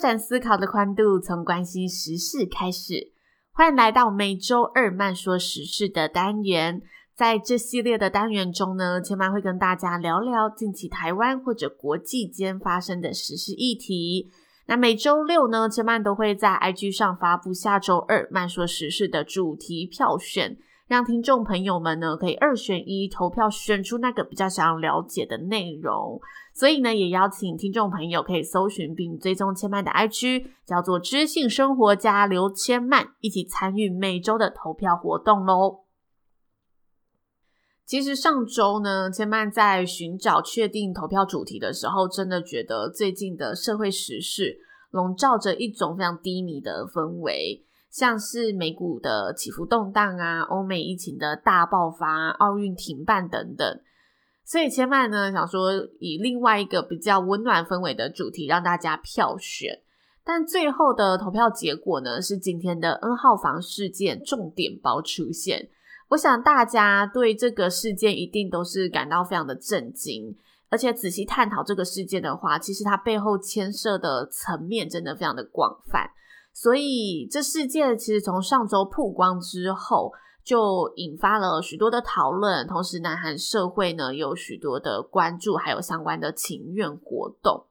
展思考的宽度，从关心时事开始。欢迎来到每周二慢说时事的单元。在这系列的单元中呢，千曼会跟大家聊聊近期台湾或者国际间发生的时事议题。那每周六呢，千曼都会在 IG 上发布下周二慢说时事的主题票选，让听众朋友们呢可以二选一投票选出那个比较想要了解的内容。所以呢，也邀请听众朋友可以搜寻并追踪千曼的 IG，叫做知性生活家刘千曼，一起参与每周的投票活动喽。其实上周呢，千曼在寻找确定投票主题的时候，真的觉得最近的社会时事笼罩着一种非常低迷的氛围，像是美股的起伏动荡啊，欧美疫情的大爆发，奥运停办等等。所以千曼呢想说，以另外一个比较温暖氛围的主题让大家票选，但最后的投票结果呢是今天的 N 号房事件重点包出现。我想大家对这个事件一定都是感到非常的震惊，而且仔细探讨这个事件的话，其实它背后牵涉的层面真的非常的广泛。所以这事件其实从上周曝光之后，就引发了许多的讨论，同时南韩社会呢有许多的关注，还有相关的请愿活动。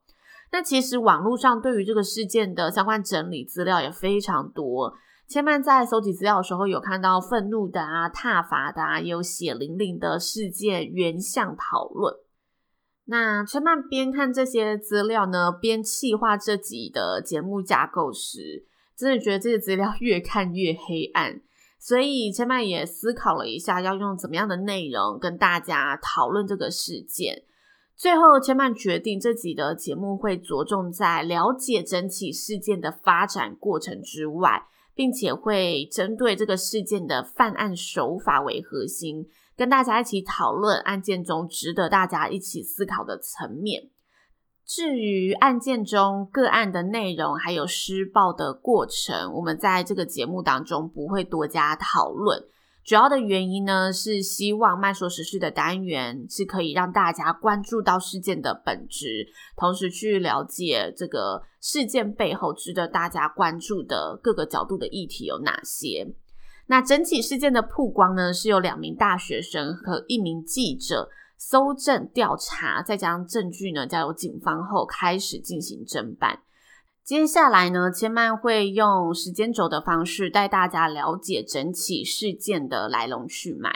那其实网络上对于这个事件的相关整理资料也非常多。千曼在搜集资料的时候，有看到愤怒的啊、挞伐的啊，有血淋淋的事件原项讨论。那千曼边看这些资料呢，边企划这集的节目架构时，真的觉得这些资料 越看越黑暗。所以千曼也思考了一下，要用怎么样的内容跟大家讨论这个事件。最后，千曼决定这集的节目会着重在了解整起事件的发展过程之外，并且会针对这个事件的犯案手法为核心，跟大家一起讨论案件中值得大家一起思考的层面。至于案件中个案的内容，还有施暴的过程，我们在这个节目当中不会多加讨论。主要的原因呢，是希望慢说时事的单元是可以让大家关注到事件的本质，同时去了解这个事件背后值得大家关注的各个角度的议题有哪些。那整起事件的曝光呢，是由两名大学生和一名记者。搜证调查，再将证据呢交由警方后，开始进行侦办。接下来呢，千曼会用时间轴的方式带大家了解整起事件的来龙去脉。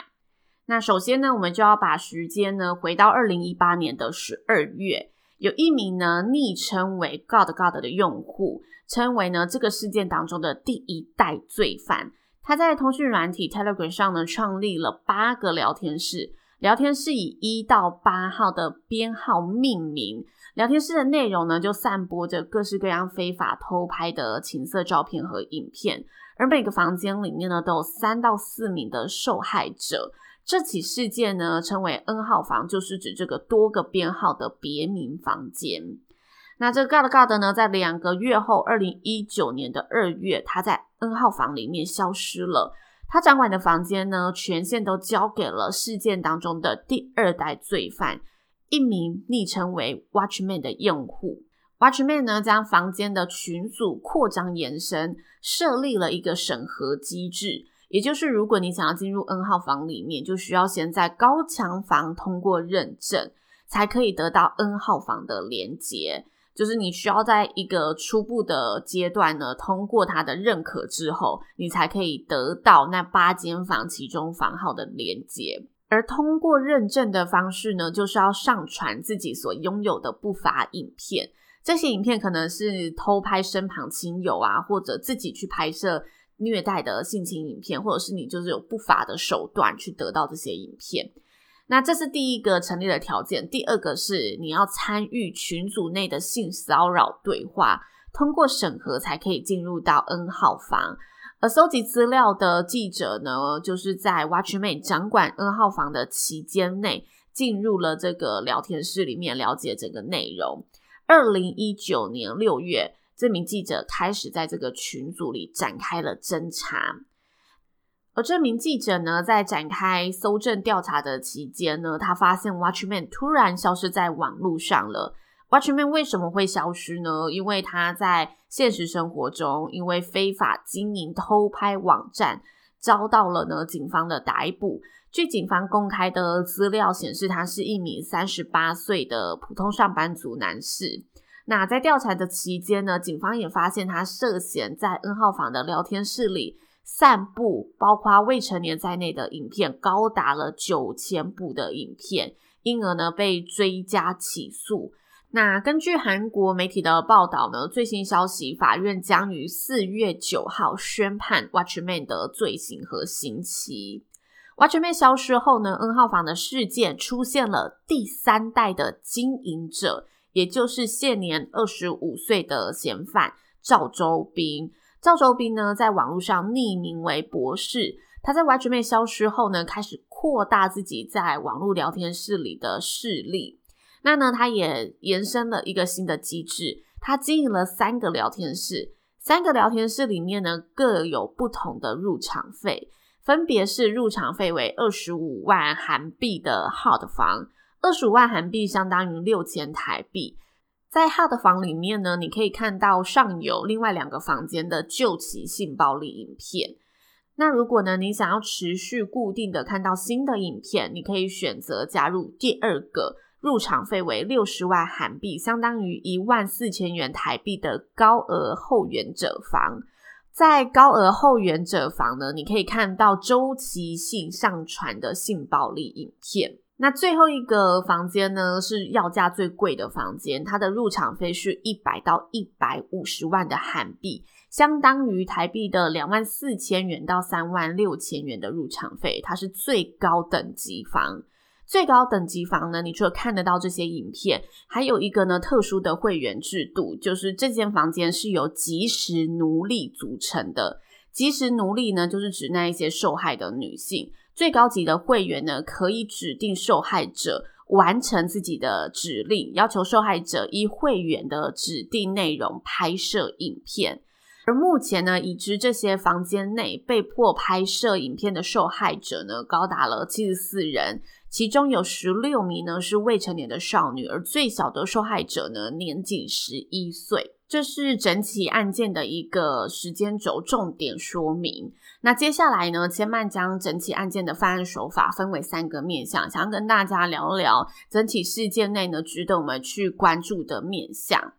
那首先呢，我们就要把时间呢回到二零一八年的十二月，有一名呢昵称为 God God 的用户，称为呢这个事件当中的第一代罪犯。他在通讯软体 Telegram 上呢创立了八个聊天室。聊天室以一到八号的编号命名，聊天室的内容呢，就散播着各式各样非法偷拍的情色照片和影片，而每个房间里面呢，都有三到四名的受害者。这起事件呢，称为 N 号房，就是指这个多个编号的别名房间。那这个 God God 呢，在两个月后，二零一九年的二月，他在 N 号房里面消失了。他掌管的房间呢，权限都交给了事件当中的第二代罪犯，一名昵称为 Watchman 的用户。Watchman 呢，将房间的群组扩张延伸，设立了一个审核机制，也就是如果你想要进入 N 号房里面，就需要先在高墙房通过认证，才可以得到 N 号房的连接。就是你需要在一个初步的阶段呢，通过他的认可之后，你才可以得到那八间房其中房号的连接。而通过认证的方式呢，就是要上传自己所拥有的不法影片。这些影片可能是偷拍身旁亲友啊，或者自己去拍摄虐待的性侵影片，或者是你就是有不法的手段去得到这些影片。那这是第一个成立的条件。第二个是你要参与群组内的性骚扰对话，通过审核才可以进入到 N 号房。而搜集资料的记者呢，就是在 Watchman 掌管 N 号房的期间内，进入了这个聊天室里面了解整个内容。二零一九年六月，这名记者开始在这个群组里展开了侦查。而这名记者呢，在展开搜证调查的期间呢，他发现 Watchman 突然消失在网络上了。Watchman 为什么会消失呢？因为他在现实生活中，因为非法经营偷拍网站，遭到了呢警方的逮捕。据警方公开的资料显示，他是一名三十八岁的普通上班族男士。那在调查的期间呢，警方也发现他涉嫌在 N 号房的聊天室里散布包括未成年在内的影片，高达了九千部的影片，因而呢被追加起诉。那根据韩国媒体的报道呢，最新消息，法院将于四月九号宣判 Watchman 的罪行和刑期。Watchman 消失后呢，N 号房的事件出现了第三代的经营者，也就是现年二十五岁的嫌犯赵周斌。赵周斌呢，在网络上匿名为博士，他在 Watchman 消失后呢，开始扩大自己在网络聊天室里的势力。那呢，他也延伸了一个新的机制，他经营了三个聊天室，三个聊天室里面呢，各有不同的入场费，分别是入场费为二十五万韩币的 Hot 房，二十五万韩币相当于六千台币。在 Hot 房里面呢，你可以看到上有另外两个房间的旧期性暴力影片。那如果呢，你想要持续固定的看到新的影片，你可以选择加入第二个。入场费为六十万韩币，相当于一万四千元台币的高额后援者房。在高额后援者房呢，你可以看到周期性上传的性暴力影片。那最后一个房间呢，是要价最贵的房间，它的入场费是一百到一百五十万的韩币，相当于台币的两万四千元到三万六千元的入场费，它是最高等级房。最高等级房呢，你除了看得到这些影片，还有一个呢特殊的会员制度，就是这间房间是由即时奴隶组成的。即时奴隶呢，就是指那一些受害的女性。最高级的会员呢，可以指定受害者完成自己的指令，要求受害者依会员的指定内容拍摄影片。而目前呢，已知这些房间内被迫拍摄影片的受害者呢，高达了七十四人。其中有十六名呢是未成年的少女，而最小的受害者呢年仅十一岁。这是整起案件的一个时间轴重点说明。那接下来呢，千曼将整起案件的犯案手法分为三个面向，想要跟大家聊聊整起事件内呢值得我们去关注的面向。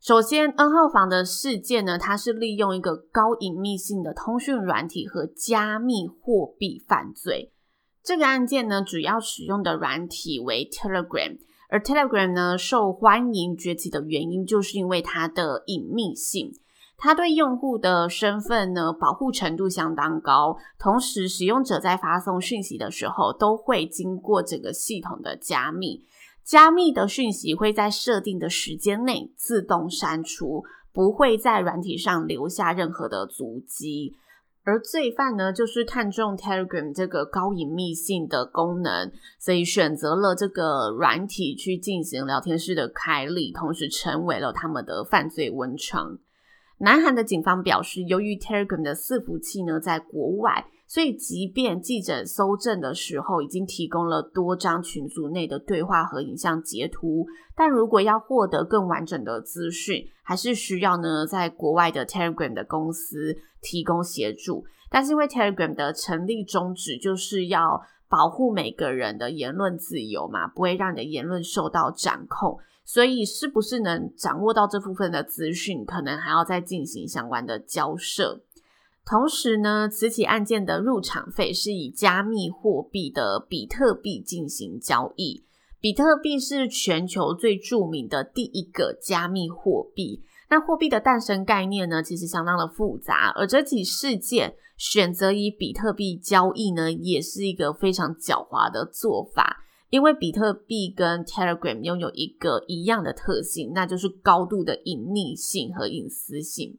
首先，N 号房的事件呢，它是利用一个高隐秘性的通讯软体和加密货币犯罪。这个案件呢，主要使用的软体为 Telegram，而 Telegram 呢受欢迎崛起的原因，就是因为它的隐秘性，它对用户的身份呢保护程度相当高，同时使用者在发送讯息的时候，都会经过整个系统的加密，加密的讯息会在设定的时间内自动删除，不会在软体上留下任何的足迹。而罪犯呢，就是看中 Telegram 这个高隐秘性的功能，所以选择了这个软体去进行聊天室的开立，同时成为了他们的犯罪温床。南韩的警方表示，由于 Telegram 的伺服器呢在国外，所以即便记者搜证的时候已经提供了多张群组内的对话和影像截图，但如果要获得更完整的资讯，还是需要呢在国外的 Telegram 的公司提供协助。但是因为 Telegram 的成立宗旨就是要保护每个人的言论自由嘛，不会让你的言论受到掌控。所以，是不是能掌握到这部分的资讯，可能还要再进行相关的交涉。同时呢，此起案件的入场费是以加密货币的比特币进行交易。比特币是全球最著名的第一个加密货币。那货币的诞生概念呢，其实相当的复杂，而这起事件选择以比特币交易呢，也是一个非常狡猾的做法。因为比特币跟 Telegram 拥有一个一样的特性，那就是高度的隐匿性和隐私性。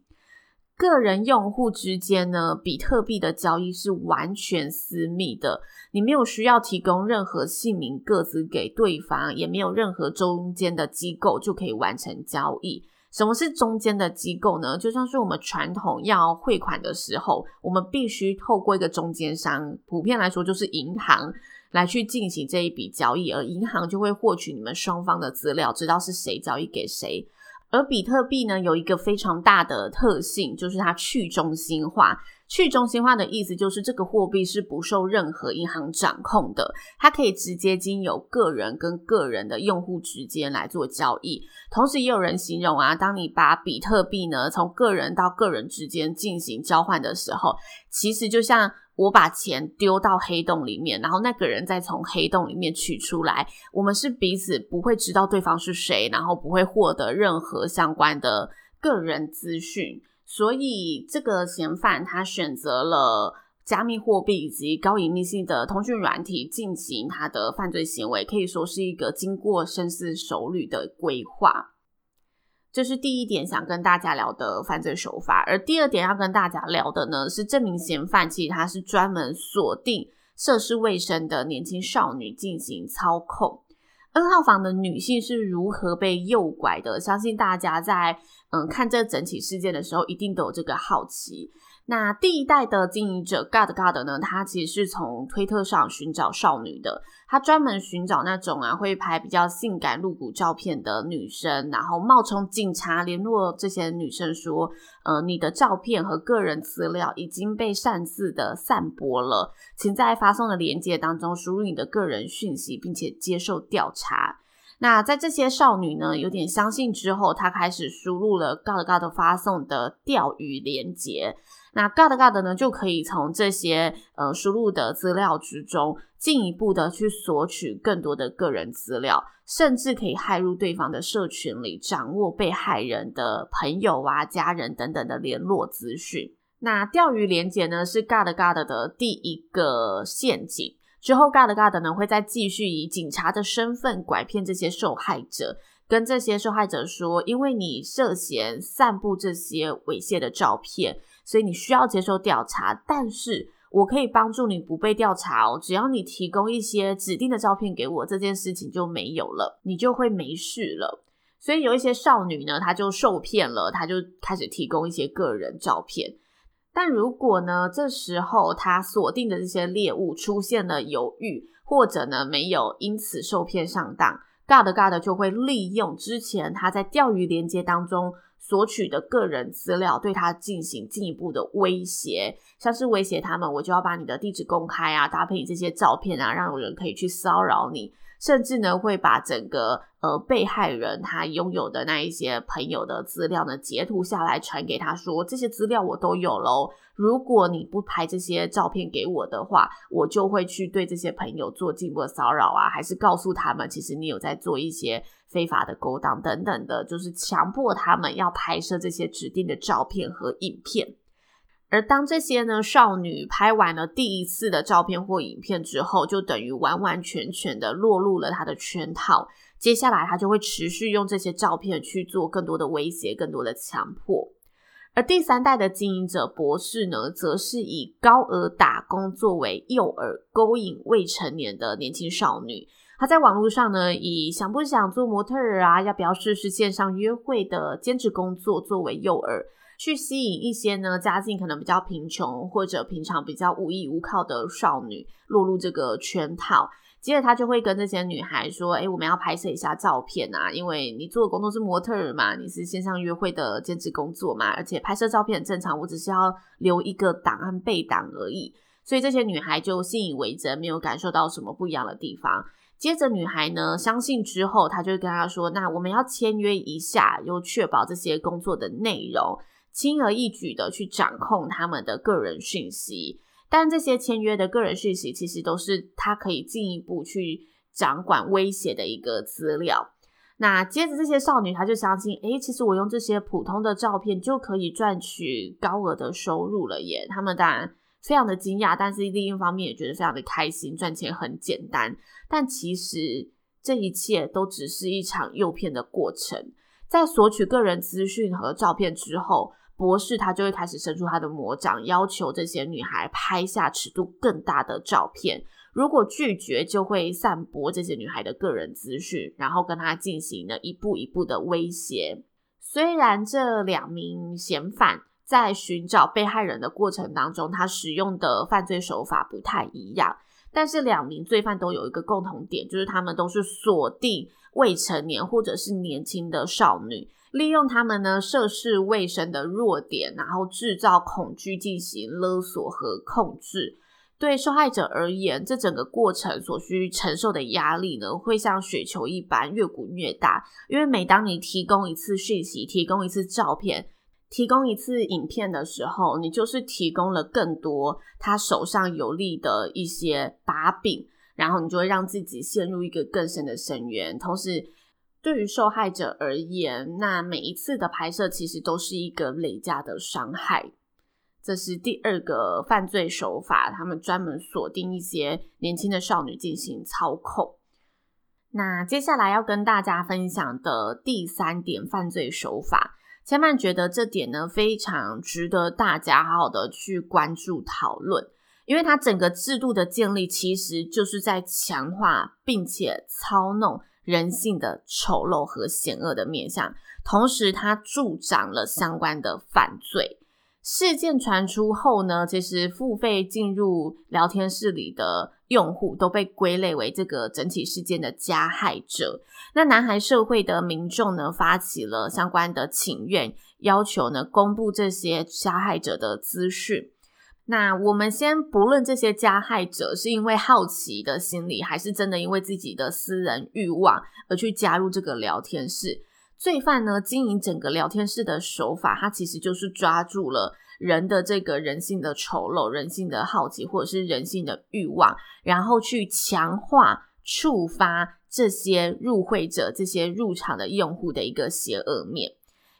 个人用户之间呢，比特币的交易是完全私密的，你没有需要提供任何姓名、个资给对方，也没有任何中间的机构就可以完成交易。什么是中间的机构呢？就像是我们传统要汇款的时候，我们必须透过一个中间商，普遍来说就是银行。来去进行这一笔交易，而银行就会获取你们双方的资料，知道是谁交易给谁。而比特币呢，有一个非常大的特性，就是它去中心化。去中心化的意思就是这个货币是不受任何银行掌控的，它可以直接经由个人跟个人的用户之间来做交易。同时，也有人形容啊，当你把比特币呢从个人到个人之间进行交换的时候，其实就像。我把钱丢到黑洞里面，然后那个人再从黑洞里面取出来。我们是彼此不会知道对方是谁，然后不会获得任何相关的个人资讯。所以这个嫌犯他选择了加密货币以及高隐秘性的通讯软体进行他的犯罪行为，可以说是一个经过深思熟虑的规划。这是第一点想跟大家聊的犯罪手法，而第二点要跟大家聊的呢，是这名嫌犯其实他是专门锁定涉世未深的年轻少女进行操控。N 号房的女性是如何被诱拐的？相信大家在嗯看这整起事件的时候，一定都有这个好奇。那第一代的经营者 God God 呢，他其实是从推特上寻找少女的，他专门寻找那种啊会拍比较性感露骨照片的女生，然后冒充警察联络这些女生说，呃，你的照片和个人资料已经被擅自的散播了，请在发送的链接当中输入你的个人讯息，并且接受调查。那在这些少女呢有点相信之后，她开始输入了 God God 发送的钓鱼链接。那 God God 呢，就可以从这些呃输入的资料之中，进一步的去索取更多的个人资料，甚至可以骇入对方的社群里，掌握被害人的朋友啊、家人等等的联络资讯。那钓鱼连接呢，是 God God 的第一个陷阱。之后 God God 呢，会再继续以警察的身份拐骗这些受害者，跟这些受害者说，因为你涉嫌散布这些猥亵的照片。所以你需要接受调查，但是我可以帮助你不被调查哦。只要你提供一些指定的照片给我，这件事情就没有了，你就会没事了。所以有一些少女呢，她就受骗了，她就开始提供一些个人照片。但如果呢，这时候他锁定的这些猎物出现了犹豫，或者呢没有因此受骗上当，God God 就会利用之前他在钓鱼连接当中。索取的个人资料，对他进行进一步的威胁，像是威胁他们，我就要把你的地址公开啊，搭配你这些照片啊，让有人可以去骚扰你，甚至呢会把整个呃被害人他拥有的那一些朋友的资料呢截图下来传给他说，这些资料我都有喽，如果你不拍这些照片给我的话，我就会去对这些朋友做进一步的骚扰啊，还是告诉他们其实你有在做一些。非法的勾当等等的，就是强迫他们要拍摄这些指定的照片和影片。而当这些呢少女拍完了第一次的照片或影片之后，就等于完完全全的落入了他的圈套。接下来他就会持续用这些照片去做更多的威胁、更多的强迫。而第三代的经营者博士呢，则是以高额打工作为诱饵，勾引未成年的年轻少女。他在网络上呢，以想不想做模特儿啊，要不要试试线上约会的兼职工作作为诱饵，去吸引一些呢家境可能比较贫穷或者平常比较无依无靠的少女落入这个圈套。接着他就会跟这些女孩说：“诶，我们要拍摄一下照片啊，因为你做的工作是模特儿嘛，你是线上约会的兼职工作嘛，而且拍摄照片很正常，我只是要留一个档案备档而已。”所以这些女孩就信以为真，没有感受到什么不一样的地方。接着，女孩呢相信之后，她就跟他说：“那我们要签约一下，又确保这些工作的内容，轻而易举的去掌控他们的个人讯息。但这些签约的个人讯息，其实都是他可以进一步去掌管威胁的一个资料。那接着这些少女，她就相信，诶，其实我用这些普通的照片就可以赚取高额的收入了耶。他们当然非常的惊讶，但是另一方面也觉得非常的开心，赚钱很简单。但其实这一切都只是一场诱骗的过程。在索取个人资讯和照片之后，博士他就会开始伸出他的魔掌，要求这些女孩拍下尺度更大的照片。如果拒绝，就会散播这些女孩的个人资讯，然后跟她进行了一步一步的威胁。虽然这两名嫌犯在寻找被害人的过程当中，他使用的犯罪手法不太一样，但是两名罪犯都有一个共同点，就是他们都是锁定未成年或者是年轻的少女，利用他们呢涉世未深的弱点，然后制造恐惧，进行勒索和控制。对受害者而言，这整个过程所需承受的压力呢，会像雪球一般越滚越大。因为每当你提供一次讯息、提供一次照片、提供一次影片的时候，你就是提供了更多他手上有利的一些把柄，然后你就会让自己陷入一个更深的深渊。同时，对于受害者而言，那每一次的拍摄其实都是一个累加的伤害。这是第二个犯罪手法，他们专门锁定一些年轻的少女进行操控。那接下来要跟大家分享的第三点犯罪手法，千曼觉得这点呢非常值得大家好好的去关注讨论，因为它整个制度的建立其实就是在强化并且操弄人性的丑陋和险恶的面相，同时它助长了相关的犯罪。事件传出后呢，其实付费进入聊天室里的用户都被归类为这个整体事件的加害者。那南韩社会的民众呢，发起了相关的请愿，要求呢公布这些加害者的资讯。那我们先不论这些加害者是因为好奇的心理，还是真的因为自己的私人欲望而去加入这个聊天室。罪犯呢，经营整个聊天室的手法，他其实就是抓住了人的这个人性的丑陋、人性的好奇，或者是人性的欲望，然后去强化、触发这些入会者、这些入场的用户的一个邪恶面。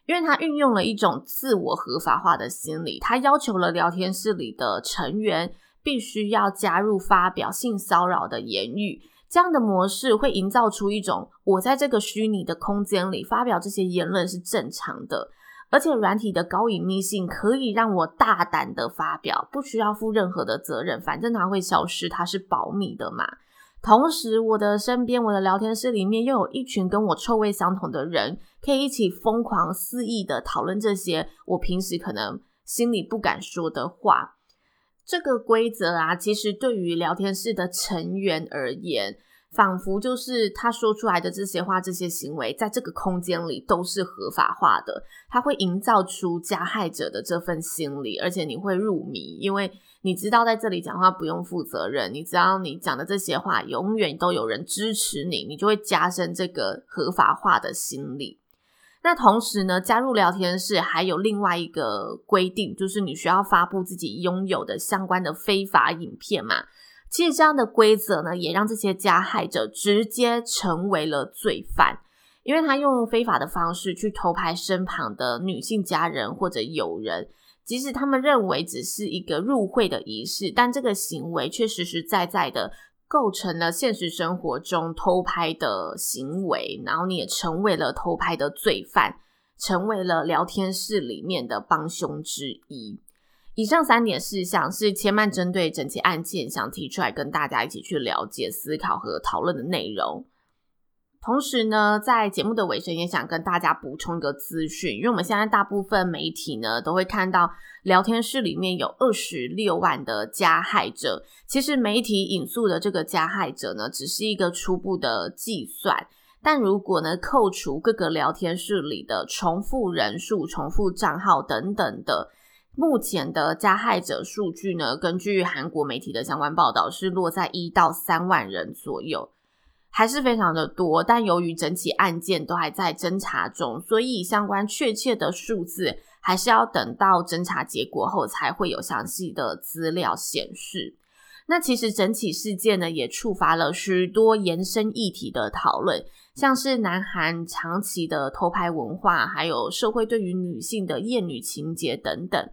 因为他运用了一种自我合法化的心理，他要求了聊天室里的成员必须要加入发表性骚扰的言语。这样的模式会营造出一种我在这个虚拟的空间里发表这些言论是正常的，而且软体的高隐秘性可以让我大胆的发表，不需要负任何的责任，反正它会消失，它是保密的嘛。同时，我的身边，我的聊天室里面又有一群跟我臭味相同的人，可以一起疯狂肆意的讨论这些我平时可能心里不敢说的话。这个规则啊，其实对于聊天室的成员而言，仿佛就是他说出来的这些话、这些行为，在这个空间里都是合法化的。他会营造出加害者的这份心理，而且你会入迷，因为你知道在这里讲话不用负责任，你知道你讲的这些话永远都有人支持你，你就会加深这个合法化的心理。那同时呢，加入聊天室还有另外一个规定，就是你需要发布自己拥有的相关的非法影片嘛。其实这样的规则呢，也让这些加害者直接成为了罪犯，因为他用非法的方式去偷拍身旁的女性家人或者友人，即使他们认为只是一个入会的仪式，但这个行为却实实在在的。构成了现实生活中偷拍的行为，然后你也成为了偷拍的罪犯，成为了聊天室里面的帮凶之一。以上三点事项是千曼针对整起案件想提出来跟大家一起去了解、思考和讨论的内容。同时呢，在节目的尾声也想跟大家补充一个资讯，因为我们现在大部分媒体呢都会看到聊天室里面有二十六万的加害者。其实媒体引述的这个加害者呢，只是一个初步的计算，但如果呢扣除各个聊天室里的重复人数、重复账号等等的，目前的加害者数据呢，根据韩国媒体的相关报道是落在一到三万人左右。还是非常的多，但由于整起案件都还在侦查中，所以相关确切的数字还是要等到侦查结果后才会有详细的资料显示。那其实整起事件呢，也触发了许多延伸议题的讨论，像是南韩长期的偷拍文化，还有社会对于女性的厌女情结等等。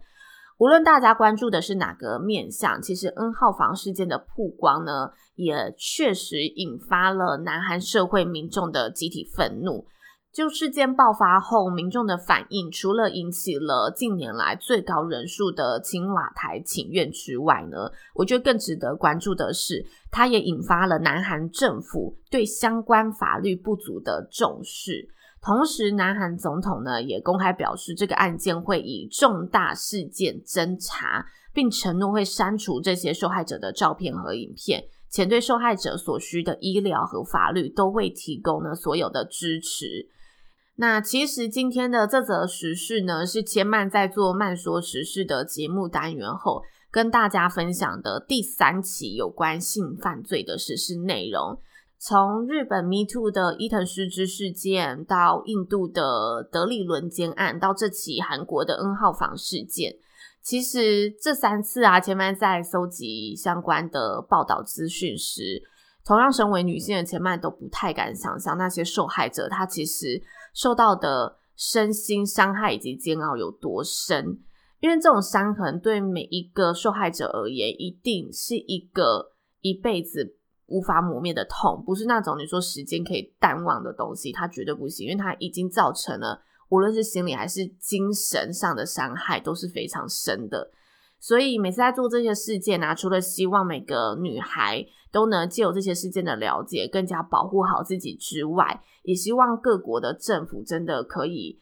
无论大家关注的是哪个面向，其实 N 号房事件的曝光呢，也确实引发了南韩社会民众的集体愤怒。就事件爆发后，民众的反应除了引起了近年来最高人数的青瓦台请愿之外呢，我觉得更值得关注的是，它也引发了南韩政府对相关法律不足的重视。同时，南韩总统呢也公开表示，这个案件会以重大事件侦查，并承诺会删除这些受害者的照片和影片，且对受害者所需的医疗和法律都会提供呢所有的支持。那其实今天的这则时事呢，是千曼在做慢说时事的节目单元后，跟大家分享的第三起有关性犯罪的时事内容。从日本 Me Too 的伊藤诗织事件，到印度的德里轮奸案，到这起韩国的 N 号房事件，其实这三次啊，前曼在搜集相关的报道资讯时，同样身为女性的前曼都不太敢想象那些受害者，她其实。受到的身心伤害以及煎熬有多深？因为这种伤痕对每一个受害者而言，一定是一个一辈子无法磨灭的痛，不是那种你说时间可以淡忘的东西，它绝对不行，因为它已经造成了无论是心理还是精神上的伤害都是非常深的。所以每次在做这些事件啊，除了希望每个女孩都能借由这些事件的了解，更加保护好自己之外，也希望各国的政府真的可以，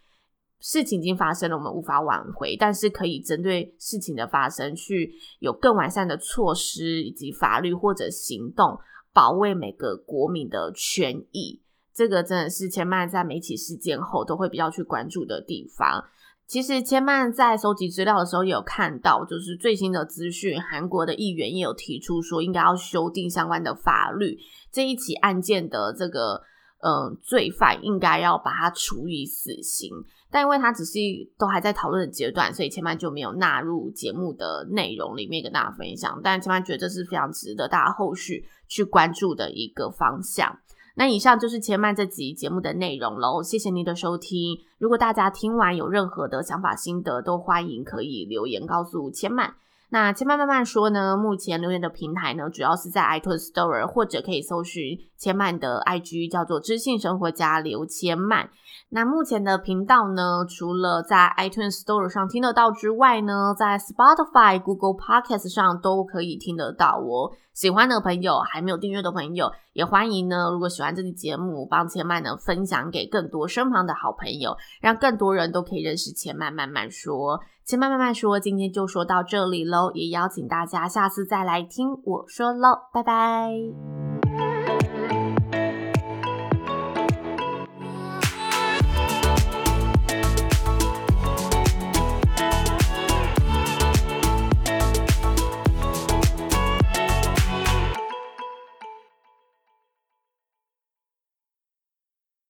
事情已经发生了，我们无法挽回，但是可以针对事情的发生，去有更完善的措施以及法律或者行动，保卫每个国民的权益。这个真的是千曼在每起事件后都会比较去关注的地方。其实千曼在搜集资料的时候也有看到，就是最新的资讯，韩国的议员也有提出说，应该要修订相关的法律，这一起案件的这个嗯罪犯应该要把他处以死刑，但因为他只是都还在讨论的阶段，所以千曼就没有纳入节目的内容里面跟大家分享。但千曼觉得这是非常值得大家后续去关注的一个方向。那以上就是千曼这集节目的内容喽，谢谢您的收听。如果大家听完有任何的想法心得，都欢迎可以留言告诉千曼。那千曼慢慢说呢，目前留言的平台呢，主要是在 iTunes Store，或者可以搜寻千曼的 IG，叫做知性生活家刘千曼。那目前的频道呢，除了在 iTunes Store 上听得到之外呢，在 Spotify、Google Podcast 上都可以听得到哦。喜欢的朋友，还没有订阅的朋友，也欢迎呢。如果喜欢这期节目，帮千曼呢分享给更多身旁的好朋友，让更多人都可以认识千曼慢慢说。千曼慢慢说，今天就说到这里喽，也邀请大家下次再来听我说喽，拜拜。